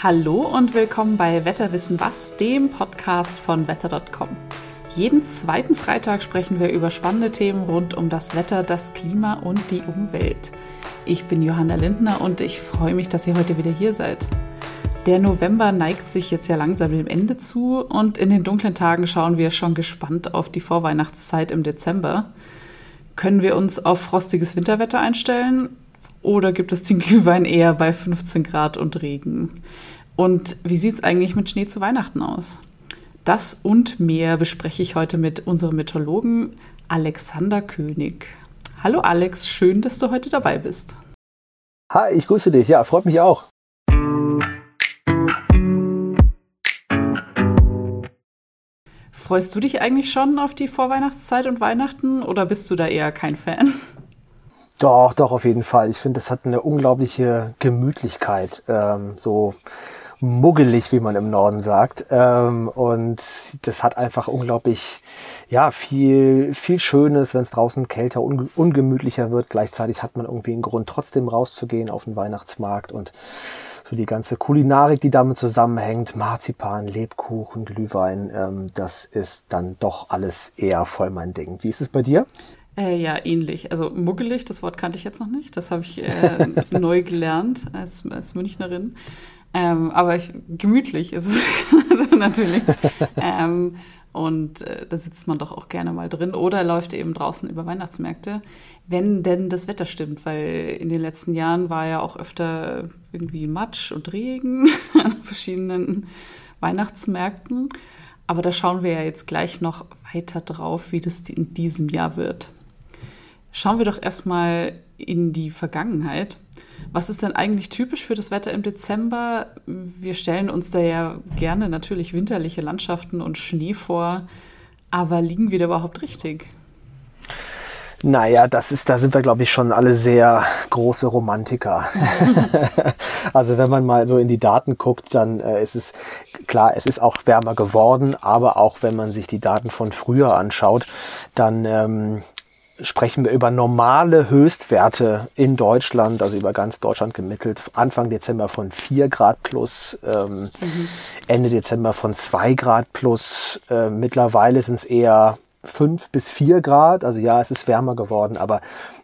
Hallo und willkommen bei Wetterwissen was, dem Podcast von wetter.com. Jeden zweiten Freitag sprechen wir über spannende Themen rund um das Wetter, das Klima und die Umwelt. Ich bin Johanna Lindner und ich freue mich, dass ihr heute wieder hier seid. Der November neigt sich jetzt ja langsam dem Ende zu und in den dunklen Tagen schauen wir schon gespannt auf die Vorweihnachtszeit im Dezember. Können wir uns auf frostiges Winterwetter einstellen? Oder gibt es den Glühwein eher bei 15 Grad und Regen? Und wie sieht es eigentlich mit Schnee zu Weihnachten aus? Das und mehr bespreche ich heute mit unserem Meteorologen Alexander König. Hallo Alex, schön, dass du heute dabei bist. Hi, ich grüße dich. Ja, freut mich auch. Freust du dich eigentlich schon auf die Vorweihnachtszeit und Weihnachten oder bist du da eher kein Fan? Doch, doch, auf jeden Fall. Ich finde, es hat eine unglaubliche Gemütlichkeit. Ähm, so muggelig, wie man im Norden sagt. Ähm, und das hat einfach unglaublich, ja, viel, viel Schönes, wenn es draußen kälter, un ungemütlicher wird. Gleichzeitig hat man irgendwie einen Grund, trotzdem rauszugehen auf den Weihnachtsmarkt und so die ganze Kulinarik, die damit zusammenhängt, Marzipan, Lebkuchen, Glühwein, ähm, das ist dann doch alles eher voll mein Ding. Wie ist es bei dir? Äh, ja, ähnlich. Also muggelig, das Wort kannte ich jetzt noch nicht. Das habe ich äh, neu gelernt als, als Münchnerin. Ähm, aber ich, gemütlich ist es natürlich. ähm, und äh, da sitzt man doch auch gerne mal drin oder läuft eben draußen über Weihnachtsmärkte, wenn denn das Wetter stimmt, weil in den letzten Jahren war ja auch öfter irgendwie Matsch und Regen an verschiedenen Weihnachtsmärkten. Aber da schauen wir ja jetzt gleich noch weiter drauf, wie das in diesem Jahr wird. Schauen wir doch erstmal in die Vergangenheit. Was ist denn eigentlich typisch für das Wetter im Dezember? Wir stellen uns da ja gerne natürlich winterliche Landschaften und Schnee vor, aber liegen wir da überhaupt richtig? Naja, das ist, da sind wir, glaube ich, schon alle sehr große Romantiker. also wenn man mal so in die Daten guckt, dann äh, ist es klar, es ist auch wärmer geworden, aber auch wenn man sich die Daten von früher anschaut, dann ähm, sprechen wir über normale Höchstwerte in Deutschland, also über ganz Deutschland gemittelt. Anfang Dezember von 4 Grad plus, ähm, mhm. Ende Dezember von 2 Grad plus. Äh, mittlerweile sind es eher 5 bis 4 Grad. Also ja, es ist wärmer geworden, aber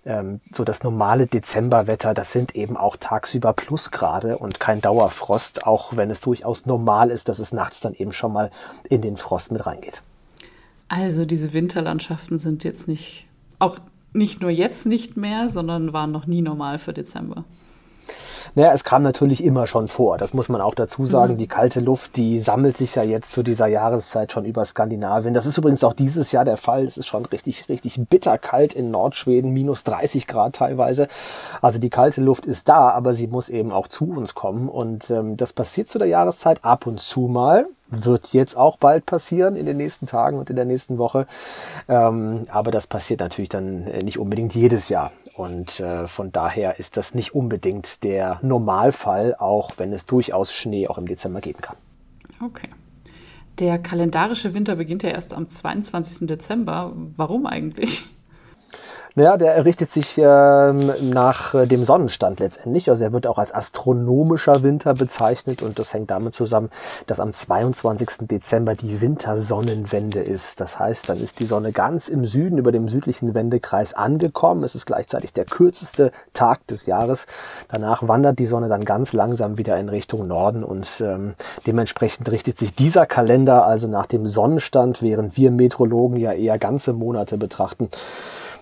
ähm, so das normale Dezemberwetter, das sind eben auch tagsüber Plusgrade und kein Dauerfrost, auch wenn es durchaus normal ist, dass es nachts dann eben schon mal in den Frost mit reingeht. Also diese Winterlandschaften sind jetzt nicht auch nicht nur jetzt nicht mehr, sondern waren noch nie normal für Dezember. Naja, es kam natürlich immer schon vor. Das muss man auch dazu sagen. Mhm. Die kalte Luft, die sammelt sich ja jetzt zu dieser Jahreszeit schon über Skandinavien. Das ist übrigens auch dieses Jahr der Fall. Es ist schon richtig, richtig bitterkalt in Nordschweden, minus 30 Grad teilweise. Also die kalte Luft ist da, aber sie muss eben auch zu uns kommen. Und ähm, das passiert zu der Jahreszeit ab und zu mal wird jetzt auch bald passieren in den nächsten Tagen und in der nächsten Woche. Ähm, aber das passiert natürlich dann äh, nicht unbedingt jedes Jahr. Und äh, von daher ist das nicht unbedingt der Normalfall, auch wenn es durchaus Schnee auch im Dezember geben kann. Okay. Der kalendarische Winter beginnt ja erst am 22. Dezember. Warum eigentlich? Naja, der errichtet sich ähm, nach äh, dem Sonnenstand letztendlich. Also er wird auch als astronomischer Winter bezeichnet und das hängt damit zusammen, dass am 22. Dezember die Wintersonnenwende ist. Das heißt, dann ist die Sonne ganz im Süden über dem südlichen Wendekreis angekommen. Es ist gleichzeitig der kürzeste Tag des Jahres. Danach wandert die Sonne dann ganz langsam wieder in Richtung Norden und ähm, dementsprechend richtet sich dieser Kalender also nach dem Sonnenstand, während wir Metrologen ja eher ganze Monate betrachten.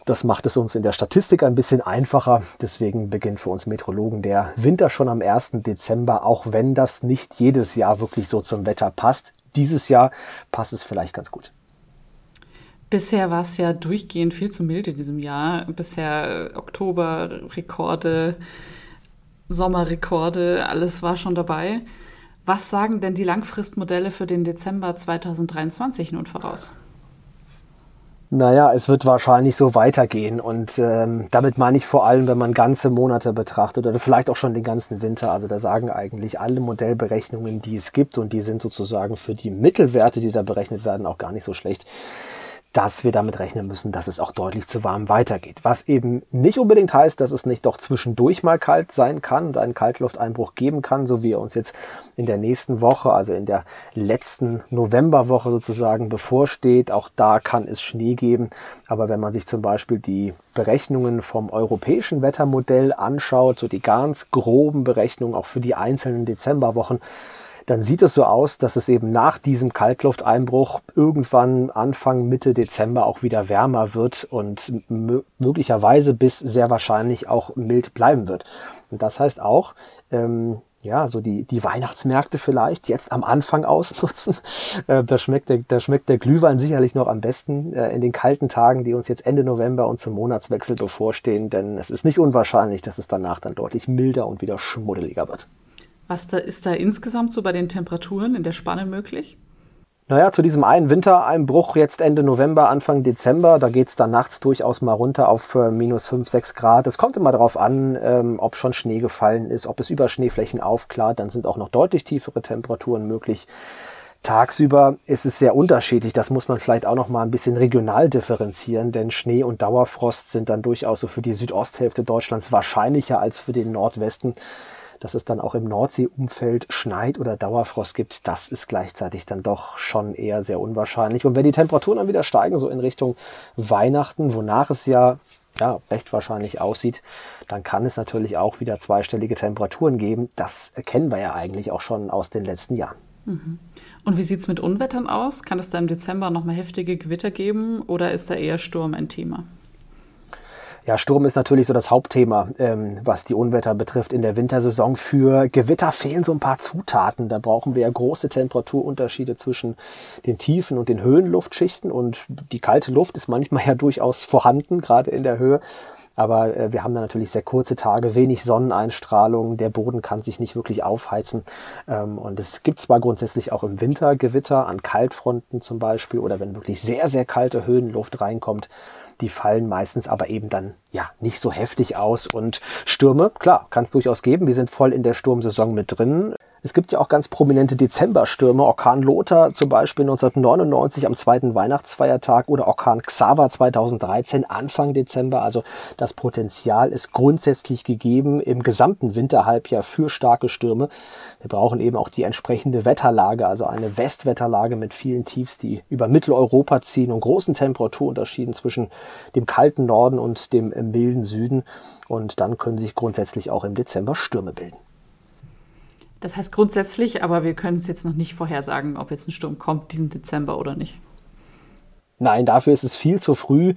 Das macht es uns in der Statistik ein bisschen einfacher. Deswegen beginnt für uns Metrologen der Winter schon am 1. Dezember, auch wenn das nicht jedes Jahr wirklich so zum Wetter passt. Dieses Jahr passt es vielleicht ganz gut. Bisher war es ja durchgehend viel zu mild in diesem Jahr. Bisher Oktober-Rekorde, Sommerrekorde, alles war schon dabei. Was sagen denn die Langfristmodelle für den Dezember 2023 nun voraus? Naja, es wird wahrscheinlich so weitergehen und ähm, damit meine ich vor allem, wenn man ganze Monate betrachtet oder vielleicht auch schon den ganzen Winter. Also da sagen eigentlich alle Modellberechnungen, die es gibt und die sind sozusagen für die Mittelwerte, die da berechnet werden, auch gar nicht so schlecht dass wir damit rechnen müssen, dass es auch deutlich zu warm weitergeht. Was eben nicht unbedingt heißt, dass es nicht doch zwischendurch mal kalt sein kann und einen Kaltlufteinbruch geben kann, so wie er uns jetzt in der nächsten Woche, also in der letzten Novemberwoche sozusagen bevorsteht. Auch da kann es Schnee geben. Aber wenn man sich zum Beispiel die Berechnungen vom europäischen Wettermodell anschaut, so die ganz groben Berechnungen auch für die einzelnen Dezemberwochen, dann sieht es so aus, dass es eben nach diesem Kaltlufteinbruch irgendwann Anfang, Mitte Dezember auch wieder wärmer wird und möglicherweise bis sehr wahrscheinlich auch mild bleiben wird. Und das heißt auch, ähm, ja, so die, die Weihnachtsmärkte vielleicht jetzt am Anfang ausnutzen. Äh, da, schmeckt der, da schmeckt der Glühwein sicherlich noch am besten äh, in den kalten Tagen, die uns jetzt Ende November und zum Monatswechsel bevorstehen, denn es ist nicht unwahrscheinlich, dass es danach dann deutlich milder und wieder schmuddeliger wird. Was da, ist da insgesamt so bei den Temperaturen in der Spanne möglich? Naja, zu diesem einen Wintereinbruch jetzt Ende November, Anfang Dezember, da geht's dann nachts durchaus mal runter auf äh, minus 5, 6 Grad. Es kommt immer darauf an, ähm, ob schon Schnee gefallen ist, ob es über Schneeflächen aufklart. Dann sind auch noch deutlich tiefere Temperaturen möglich. Tagsüber ist es sehr unterschiedlich. Das muss man vielleicht auch noch mal ein bisschen regional differenzieren, denn Schnee und Dauerfrost sind dann durchaus so für die Südosthälfte Deutschlands wahrscheinlicher als für den Nordwesten dass es dann auch im Nordseeumfeld schneit oder Dauerfrost gibt, das ist gleichzeitig dann doch schon eher sehr unwahrscheinlich. Und wenn die Temperaturen dann wieder steigen, so in Richtung Weihnachten, wonach es ja ja, recht wahrscheinlich aussieht, dann kann es natürlich auch wieder zweistellige Temperaturen geben. Das kennen wir ja eigentlich auch schon aus den letzten Jahren. Mhm. Und wie sieht es mit Unwettern aus? Kann es da im Dezember nochmal heftige Gewitter geben oder ist da eher Sturm ein Thema? Ja, Sturm ist natürlich so das Hauptthema, ähm, was die Unwetter betrifft in der Wintersaison. Für Gewitter fehlen so ein paar Zutaten. Da brauchen wir ja große Temperaturunterschiede zwischen den tiefen und den Höhenluftschichten. Und die kalte Luft ist manchmal ja durchaus vorhanden, gerade in der Höhe. Aber äh, wir haben da natürlich sehr kurze Tage, wenig Sonneneinstrahlung, der Boden kann sich nicht wirklich aufheizen. Ähm, und es gibt zwar grundsätzlich auch im Winter Gewitter an Kaltfronten zum Beispiel oder wenn wirklich sehr, sehr kalte Höhenluft reinkommt, die fallen meistens aber eben dann ja nicht so heftig aus. Und Stürme, klar, kann es durchaus geben. Wir sind voll in der Sturmsaison mit drin. Es gibt ja auch ganz prominente Dezemberstürme. Orkan Lothar zum Beispiel 1999 am zweiten Weihnachtsfeiertag oder Orkan Xaver 2013 Anfang Dezember. Also das Potenzial ist grundsätzlich gegeben im gesamten Winterhalbjahr für starke Stürme. Wir brauchen eben auch die entsprechende Wetterlage, also eine Westwetterlage mit vielen Tiefs, die über Mitteleuropa ziehen und großen Temperaturunterschieden zwischen dem kalten Norden und dem milden Süden. Und dann können sich grundsätzlich auch im Dezember Stürme bilden. Das heißt grundsätzlich, aber wir können es jetzt noch nicht vorhersagen, ob jetzt ein Sturm kommt diesen Dezember oder nicht. Nein, dafür ist es viel zu früh.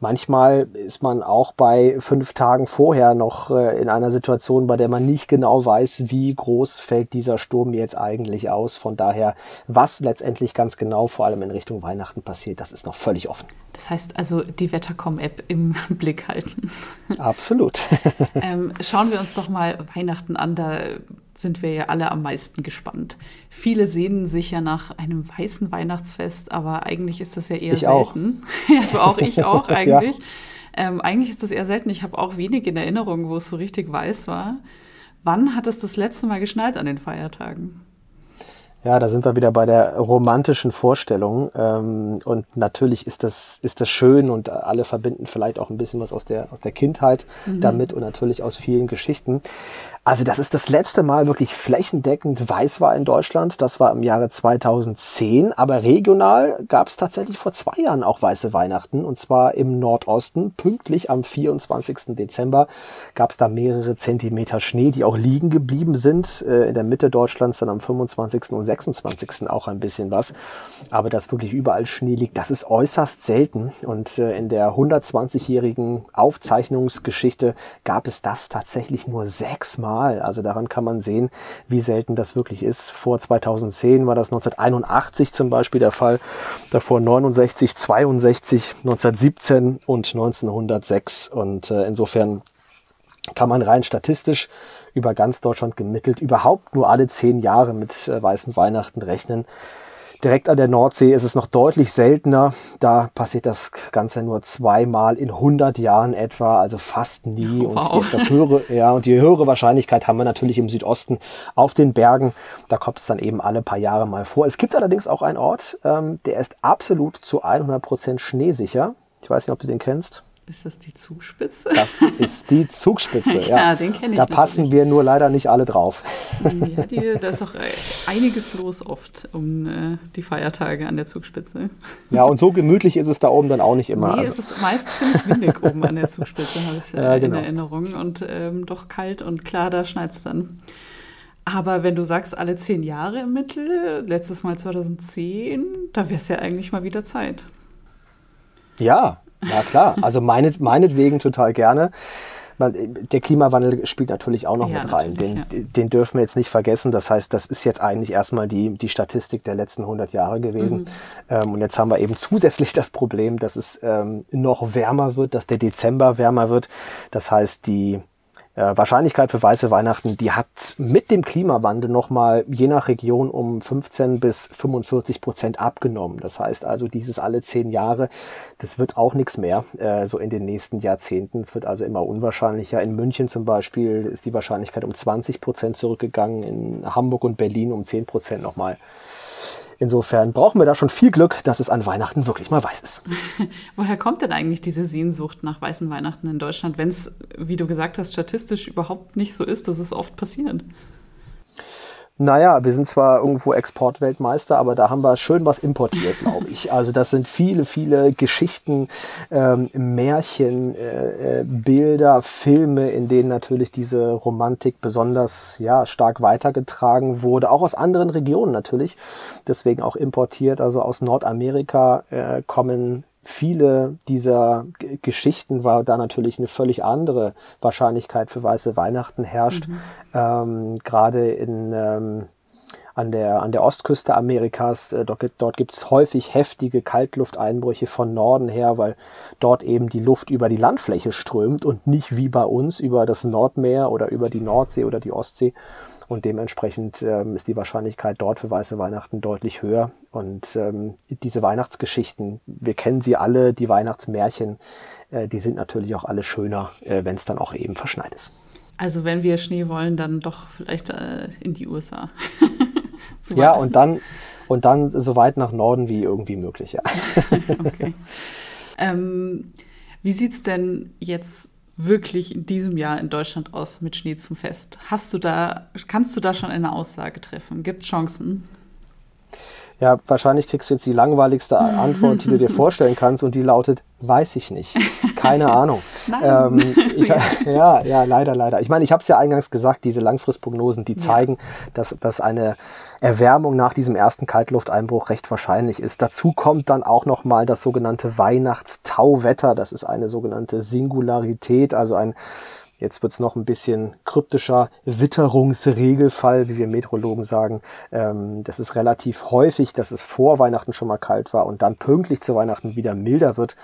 Manchmal ist man auch bei fünf Tagen vorher noch äh, in einer Situation, bei der man nicht genau weiß, wie groß fällt dieser Sturm jetzt eigentlich aus. Von daher, was letztendlich ganz genau, vor allem in Richtung Weihnachten passiert, das ist noch völlig offen. Das heißt also, die Wettercom-App im Blick halten. Absolut. ähm, schauen wir uns doch mal Weihnachten an. Da sind wir ja alle am meisten gespannt. Viele sehnen sich ja nach einem weißen Weihnachtsfest, aber eigentlich ist das ja eher ich selten. Auch. ja, du auch, ich auch eigentlich. ja. ähm, eigentlich ist das eher selten. Ich habe auch wenig in Erinnerung, wo es so richtig weiß war. Wann hat es das letzte Mal geschneit an den Feiertagen? Ja, da sind wir wieder bei der romantischen Vorstellung. Ähm, und natürlich ist das, ist das schön und alle verbinden vielleicht auch ein bisschen was aus der, aus der Kindheit mhm. damit und natürlich aus vielen Geschichten. Also das ist das letzte Mal wirklich flächendeckend weiß war in Deutschland. Das war im Jahre 2010. Aber regional gab es tatsächlich vor zwei Jahren auch weiße Weihnachten. Und zwar im Nordosten. Pünktlich am 24. Dezember gab es da mehrere Zentimeter Schnee, die auch liegen geblieben sind. Äh, in der Mitte Deutschlands dann am 25. und 26. auch ein bisschen was. Aber dass wirklich überall Schnee liegt, das ist äußerst selten. Und äh, in der 120-jährigen Aufzeichnungsgeschichte gab es das tatsächlich nur sechsmal Mal. Also daran kann man sehen, wie selten das wirklich ist. Vor 2010 war das 1981 zum Beispiel der Fall, davor 69, 62, 1917 und 1906. Und äh, insofern kann man rein statistisch über ganz Deutschland gemittelt überhaupt nur alle zehn Jahre mit äh, weißen Weihnachten rechnen. Direkt an der Nordsee ist es noch deutlich seltener. Da passiert das Ganze nur zweimal in 100 Jahren etwa, also fast nie. Wow. Und die, das höhere, ja, und die höhere Wahrscheinlichkeit haben wir natürlich im Südosten auf den Bergen. Da kommt es dann eben alle paar Jahre mal vor. Es gibt allerdings auch einen Ort, ähm, der ist absolut zu 100 Prozent schneesicher. Ich weiß nicht, ob du den kennst. Ist das die Zugspitze? Das ist die Zugspitze, ja. ja den kenne ich. Da passen natürlich. wir nur leider nicht alle drauf. Ja, die, da ist auch äh, einiges los oft um äh, die Feiertage an der Zugspitze. Ja, und so gemütlich ist es da oben dann auch nicht immer. Nee, also. es ist meist ziemlich windig oben an der Zugspitze, habe ich äh, ja, genau. in Erinnerung. Und ähm, doch kalt und klar, da schneit es dann. Aber wenn du sagst, alle zehn Jahre im Mittel, letztes Mal 2010, da wäre es ja eigentlich mal wieder Zeit. Ja, ja, klar. Also meinet, meinetwegen total gerne. Der Klimawandel spielt natürlich auch noch ja, mit rein. Den, ja. den, dürfen wir jetzt nicht vergessen. Das heißt, das ist jetzt eigentlich erstmal die, die Statistik der letzten 100 Jahre gewesen. Mhm. Ähm, und jetzt haben wir eben zusätzlich das Problem, dass es ähm, noch wärmer wird, dass der Dezember wärmer wird. Das heißt, die, äh, Wahrscheinlichkeit für weiße Weihnachten, die hat mit dem Klimawandel nochmal je nach Region um 15 bis 45 Prozent abgenommen. Das heißt also, dieses alle zehn Jahre, das wird auch nichts mehr, äh, so in den nächsten Jahrzehnten. Es wird also immer unwahrscheinlicher. In München zum Beispiel ist die Wahrscheinlichkeit um 20 Prozent zurückgegangen, in Hamburg und Berlin um 10 Prozent nochmal. Insofern brauchen wir da schon viel Glück, dass es an Weihnachten wirklich mal weiß ist. Woher kommt denn eigentlich diese Sehnsucht nach weißen Weihnachten in Deutschland, wenn es, wie du gesagt hast, statistisch überhaupt nicht so ist, dass es oft passiert? Naja, wir sind zwar irgendwo Exportweltmeister, aber da haben wir schön was importiert, glaube ich. Also das sind viele, viele Geschichten, ähm, Märchen, äh, äh, Bilder, Filme, in denen natürlich diese Romantik besonders ja, stark weitergetragen wurde. Auch aus anderen Regionen natürlich. Deswegen auch importiert. Also aus Nordamerika äh, kommen viele dieser G Geschichten, weil da natürlich eine völlig andere Wahrscheinlichkeit für weiße Weihnachten herrscht. Mhm. Ähm, Gerade in ähm, an der, an der Ostküste Amerikas. Äh, dort, dort gibt es häufig heftige Kaltlufteinbrüche von Norden her, weil dort eben die Luft über die Landfläche strömt und nicht wie bei uns über das Nordmeer oder über die Nordsee oder die Ostsee. Und dementsprechend ähm, ist die Wahrscheinlichkeit dort für weiße Weihnachten deutlich höher. Und ähm, diese Weihnachtsgeschichten, wir kennen sie alle, die Weihnachtsmärchen, äh, die sind natürlich auch alle schöner, äh, wenn es dann auch eben verschneit ist. Also wenn wir Schnee wollen, dann doch vielleicht äh, in die USA. ja, und dann, und dann so weit nach Norden wie irgendwie möglich, ja. okay. Ähm, wie sieht es denn jetzt wirklich in diesem Jahr in Deutschland aus mit Schnee zum Fest? Hast du da, kannst du da schon eine Aussage treffen? Gibt es Chancen? Ja, wahrscheinlich kriegst du jetzt die langweiligste Antwort, die du dir vorstellen kannst, und die lautet, weiß ich nicht. Keine Ahnung. ähm, ich, ja, ja, leider, leider. Ich meine, ich habe es ja eingangs gesagt, diese Langfristprognosen, die zeigen, ja. dass, dass eine Erwärmung nach diesem ersten Kaltlufteinbruch recht wahrscheinlich ist. Dazu kommt dann auch nochmal das sogenannte Weihnachtstauwetter. Das ist eine sogenannte Singularität, also ein Jetzt wird's noch ein bisschen kryptischer Witterungsregelfall, wie wir Meteorologen sagen. Ähm, das ist relativ häufig, dass es vor Weihnachten schon mal kalt war und dann pünktlich zu Weihnachten wieder milder wird.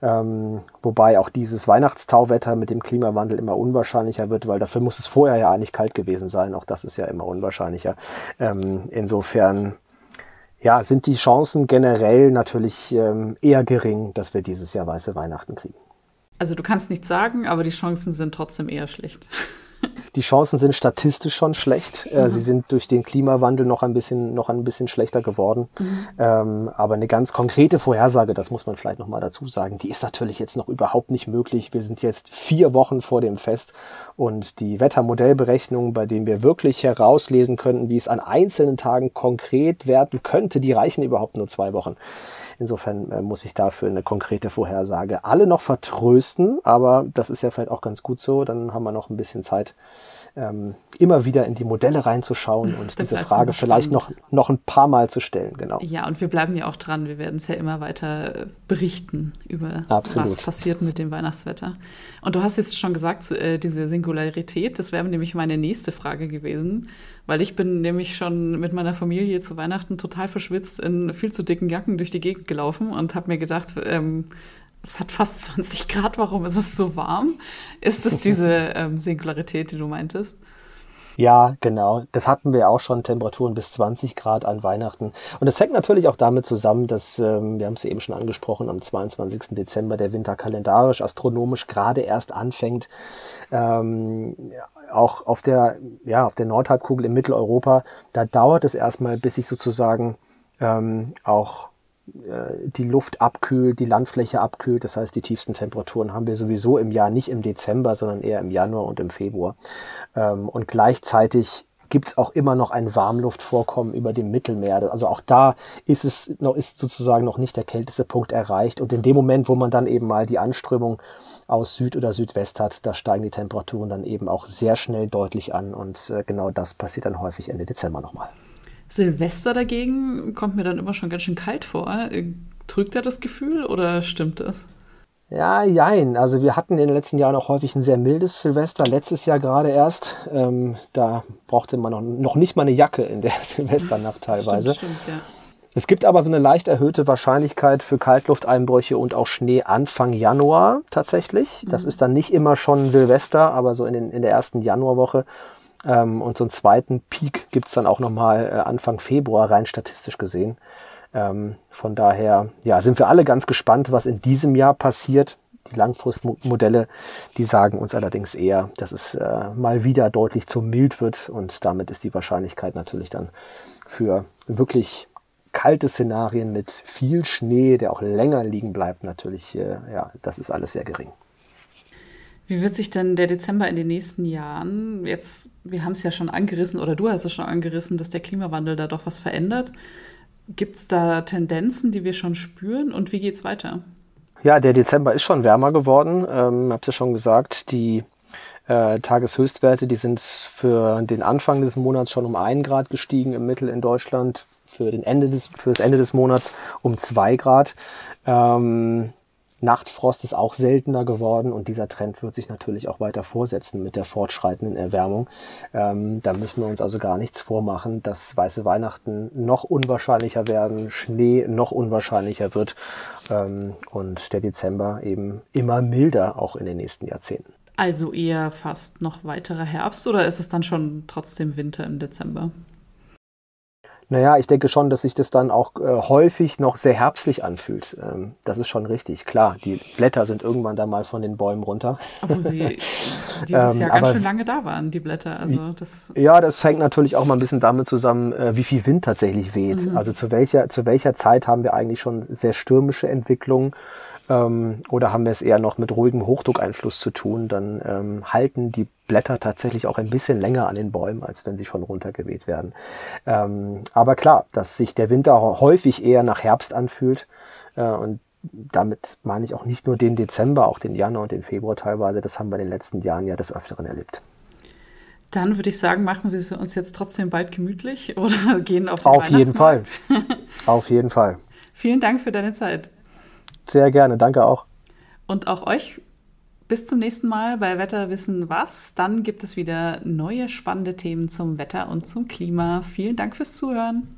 Ähm, wobei auch dieses Weihnachtstauwetter mit dem Klimawandel immer unwahrscheinlicher wird, weil dafür muss es vorher ja eigentlich kalt gewesen sein. Auch das ist ja immer unwahrscheinlicher. Ähm, insofern ja, sind die Chancen generell natürlich ähm, eher gering, dass wir dieses Jahr weiße Weihnachten kriegen. Also du kannst nichts sagen, aber die Chancen sind trotzdem eher schlecht. Die Chancen sind statistisch schon schlecht. Mhm. Sie sind durch den Klimawandel noch ein bisschen, noch ein bisschen schlechter geworden. Mhm. Ähm, aber eine ganz konkrete Vorhersage, das muss man vielleicht nochmal dazu sagen, die ist natürlich jetzt noch überhaupt nicht möglich. Wir sind jetzt vier Wochen vor dem Fest und die Wettermodellberechnungen, bei denen wir wirklich herauslesen könnten, wie es an einzelnen Tagen konkret werden könnte, die reichen überhaupt nur zwei Wochen. Insofern äh, muss ich dafür eine konkrete Vorhersage alle noch vertrösten, aber das ist ja vielleicht auch ganz gut so. Dann haben wir noch ein bisschen Zeit, ähm, immer wieder in die Modelle reinzuschauen und diese Frage vielleicht noch, noch ein paar Mal zu stellen. Genau. Ja, und wir bleiben ja auch dran. Wir werden es ja immer weiter äh, berichten über Absolut. was passiert mit dem Weihnachtswetter. Und du hast jetzt schon gesagt, äh, diese Singularität, das wäre nämlich meine nächste Frage gewesen, weil ich bin nämlich schon mit meiner Familie zu Weihnachten total verschwitzt in viel zu dicken Jacken durch die Gegend gelaufen und habe mir gedacht, ähm, es hat fast 20 Grad, warum ist es so warm? Ist es diese ähm, Singularität, die du meintest? Ja, genau. Das hatten wir auch schon, Temperaturen bis 20 Grad an Weihnachten. Und das hängt natürlich auch damit zusammen, dass, ähm, wir haben es eben schon angesprochen, am 22. Dezember der Winter kalendarisch, astronomisch gerade erst anfängt. Ähm, auch auf der, ja, auf der Nordhalbkugel in Mitteleuropa, da dauert es erstmal, bis sich sozusagen ähm, auch die Luft abkühlt, die Landfläche abkühlt. Das heißt, die tiefsten Temperaturen haben wir sowieso im Jahr nicht im Dezember, sondern eher im Januar und im Februar. Ähm, und gleichzeitig gibt es auch immer noch ein Warmluftvorkommen über dem Mittelmeer. Also auch da ist es noch, ist sozusagen noch nicht der kälteste Punkt erreicht. Und in dem Moment, wo man dann eben mal die Anströmung aus Süd oder Südwest hat, da steigen die Temperaturen dann eben auch sehr schnell deutlich an. Und äh, genau das passiert dann häufig Ende Dezember nochmal. Silvester dagegen kommt mir dann immer schon ganz schön kalt vor. Trügt er das Gefühl oder stimmt das? Ja, jein. Also wir hatten in den letzten Jahren auch häufig ein sehr mildes Silvester. Letztes Jahr gerade erst. Ähm, da brauchte man noch, noch nicht mal eine Jacke in der Silvesternacht teilweise. Stimmt, stimmt, ja. Es gibt aber so eine leicht erhöhte Wahrscheinlichkeit für Kaltlufteinbrüche und auch Schnee Anfang Januar tatsächlich. Das mhm. ist dann nicht immer schon Silvester, aber so in, den, in der ersten Januarwoche ähm, und so einen zweiten Peak gibt's dann auch nochmal äh, Anfang Februar, rein statistisch gesehen. Ähm, von daher ja, sind wir alle ganz gespannt, was in diesem Jahr passiert. Die Langfristmodelle, die sagen uns allerdings eher, dass es äh, mal wieder deutlich zu mild wird und damit ist die Wahrscheinlichkeit natürlich dann für wirklich kalte Szenarien mit viel Schnee, der auch länger liegen bleibt, natürlich, äh, ja, das ist alles sehr gering. Wie wird sich denn der Dezember in den nächsten Jahren, jetzt, wir haben es ja schon angerissen oder du hast es schon angerissen, dass der Klimawandel da doch was verändert. Gibt es da Tendenzen, die wir schon spüren und wie geht es weiter? Ja, der Dezember ist schon wärmer geworden. Ähm, habe es ja schon gesagt, die äh, Tageshöchstwerte, die sind für den Anfang des Monats schon um ein Grad gestiegen im Mittel in Deutschland, für, den Ende des, für das Ende des Monats um zwei Grad. Ähm, Nachtfrost ist auch seltener geworden und dieser Trend wird sich natürlich auch weiter vorsetzen mit der fortschreitenden Erwärmung. Ähm, da müssen wir uns also gar nichts vormachen, dass weiße Weihnachten noch unwahrscheinlicher werden, Schnee noch unwahrscheinlicher wird ähm, und der Dezember eben immer milder auch in den nächsten Jahrzehnten. Also eher fast noch weiterer Herbst oder ist es dann schon trotzdem Winter im Dezember? Naja, ich denke schon, dass sich das dann auch äh, häufig noch sehr herbstlich anfühlt. Ähm, das ist schon richtig. Klar, die Blätter sind irgendwann da mal von den Bäumen runter. Obwohl sie dieses ähm, Jahr ganz schön lange da waren, die Blätter. Also das ja, das hängt natürlich auch mal ein bisschen damit zusammen, äh, wie viel Wind tatsächlich weht. Mhm. Also zu welcher, zu welcher Zeit haben wir eigentlich schon sehr stürmische Entwicklungen ähm, oder haben wir es eher noch mit ruhigem Hochdruckeinfluss zu tun, dann ähm, halten die Blätter tatsächlich auch ein bisschen länger an den Bäumen, als wenn sie schon runtergeweht werden. Ähm, aber klar, dass sich der Winter häufig eher nach Herbst anfühlt äh, und damit meine ich auch nicht nur den Dezember, auch den Januar und den Februar teilweise. Das haben wir in den letzten Jahren ja des Öfteren erlebt. Dann würde ich sagen, machen wir uns jetzt trotzdem bald gemütlich oder gehen auf den Auf jeden Fall. auf jeden Fall. Vielen Dank für deine Zeit. Sehr gerne, danke auch. Und auch euch bis zum nächsten Mal bei Wetter wissen was. Dann gibt es wieder neue spannende Themen zum Wetter und zum Klima. Vielen Dank fürs Zuhören.